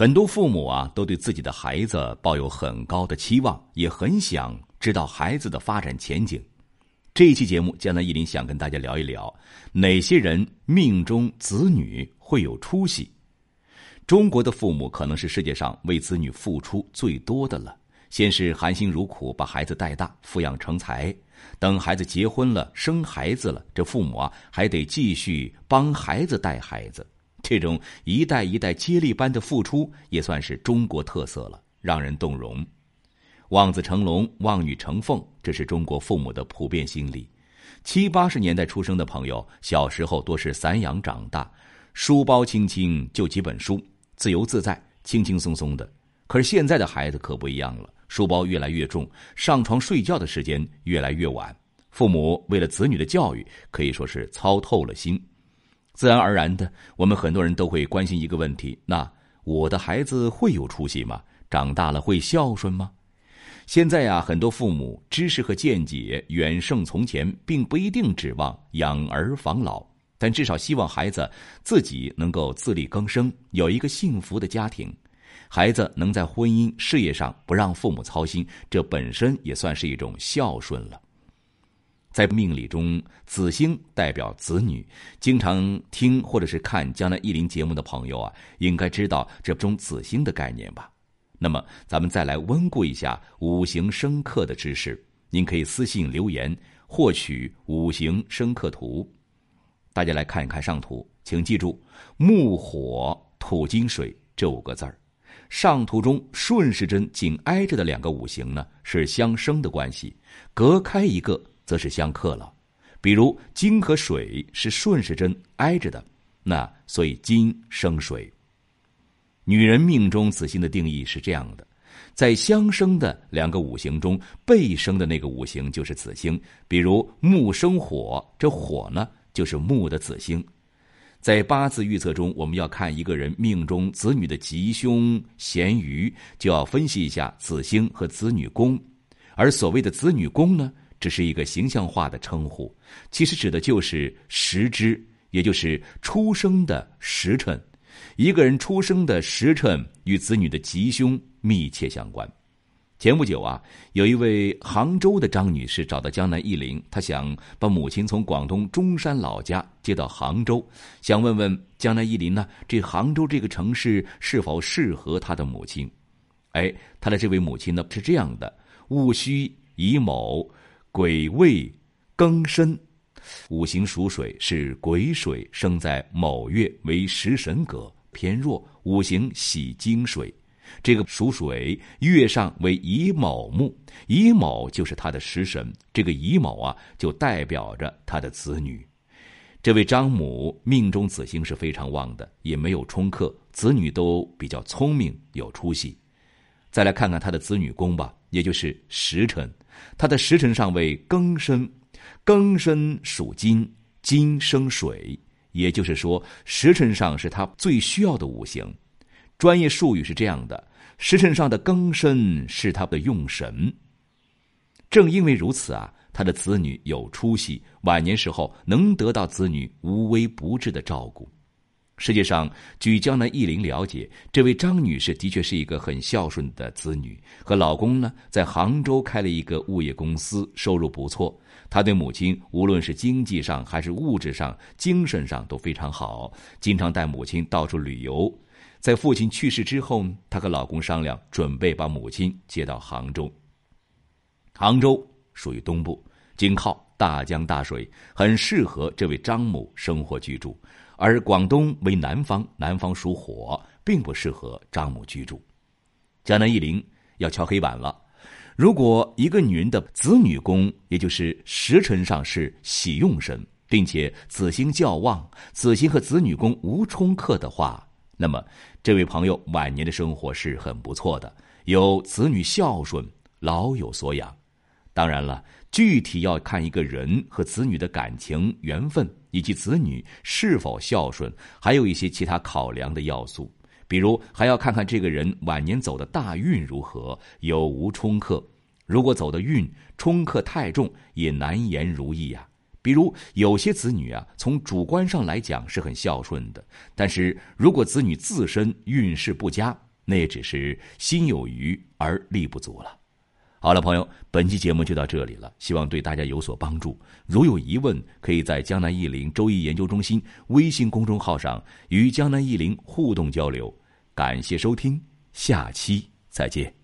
很多父母啊，都对自己的孩子抱有很高的期望，也很想知道孩子的发展前景。这一期节目，江南一林想跟大家聊一聊哪些人命中子女会有出息。中国的父母可能是世界上为子女付出最多的了。先是含辛茹苦把孩子带大、抚养成才，等孩子结婚了、生孩子了，这父母啊还得继续帮孩子带孩子。这种一代一代接力般的付出，也算是中国特色了，让人动容。望子成龙、望女成凤，这是中国父母的普遍心理。七八十年代出生的朋友，小时候多是散养长大，书包轻轻就几本书，自由自在、轻轻松松的。可是现在的孩子可不一样了，书包越来越重，上床睡觉的时间越来越晚。父母为了子女的教育，可以说是操透了心。自然而然的，我们很多人都会关心一个问题：那我的孩子会有出息吗？长大了会孝顺吗？现在呀，很多父母知识和见解远胜从前，并不一定指望养儿防老，但至少希望孩子自己能够自力更生，有一个幸福的家庭。孩子能在婚姻、事业上不让父母操心，这本身也算是一种孝顺了。在命理中，子星代表子女。经常听或者是看江南一林节目的朋友啊，应该知道这种子星的概念吧？那么，咱们再来温故一下五行生克的知识。您可以私信留言获取五行生克图。大家来看一看上图，请记住木、火、土、金、水这五个字儿。上图中顺时针紧挨着的两个五行呢，是相生的关系，隔开一个则是相克了。比如金和水是顺时针挨着的，那所以金生水。女人命中子星的定义是这样的：在相生的两个五行中，背生的那个五行就是子星。比如木生火，这火呢就是木的子星。在八字预测中，我们要看一个人命中子女的吉凶咸鱼，就要分析一下子星和子女宫。而所谓的子女宫呢，只是一个形象化的称呼，其实指的就是时支，也就是出生的时辰。一个人出生的时辰与子女的吉凶密切相关。前不久啊，有一位杭州的张女士找到江南一林，她想把母亲从广东中山老家接到杭州，想问问江南一林呢，这杭州这个城市是否适合她的母亲？哎，她的这位母亲呢是这样的：戊戌乙卯癸未庚申，五行属水，是癸水生在卯月，为食神格。偏弱，五行喜金水，这个属水，月上为乙卯木，乙卯就是他的食神，这个乙卯啊，就代表着他的子女。这位张母命中子星是非常旺的，也没有冲克，子女都比较聪明有出息。再来看看他的子女宫吧，也就是时辰，他的时辰上为庚申，庚申属金，金生水。也就是说，时辰上是他最需要的五行。专业术语是这样的：时辰上的庚申是他的用神。正因为如此啊，他的子女有出息，晚年时候能得到子女无微不至的照顾。实际上，据江南一林了解，这位张女士的确是一个很孝顺的子女，和老公呢在杭州开了一个物业公司，收入不错。她对母亲无论是经济上还是物质上、精神上都非常好，经常带母亲到处旅游。在父亲去世之后，她和老公商量，准备把母亲接到杭州。杭州属于东部，紧靠大江大水，很适合这位张母生活居住。而广东为南方，南方属火，并不适合张母居住。江南一林要敲黑板了：如果一个女人的子女宫，也就是时辰上是喜用神，并且子星较旺，子星和子女宫无冲克的话，那么这位朋友晚年的生活是很不错的，有子女孝顺，老有所养。当然了，具体要看一个人和子女的感情缘分。以及子女是否孝顺，还有一些其他考量的要素，比如还要看看这个人晚年走的大运如何，有无冲克。如果走的运冲克太重，也难言如意呀。比如有些子女啊，从主观上来讲是很孝顺的，但是如果子女自身运势不佳，那也只是心有余而力不足了。好了，朋友，本期节目就到这里了，希望对大家有所帮助。如有疑问，可以在江南易林周易研究中心微信公众号上与江南易林互动交流。感谢收听，下期再见。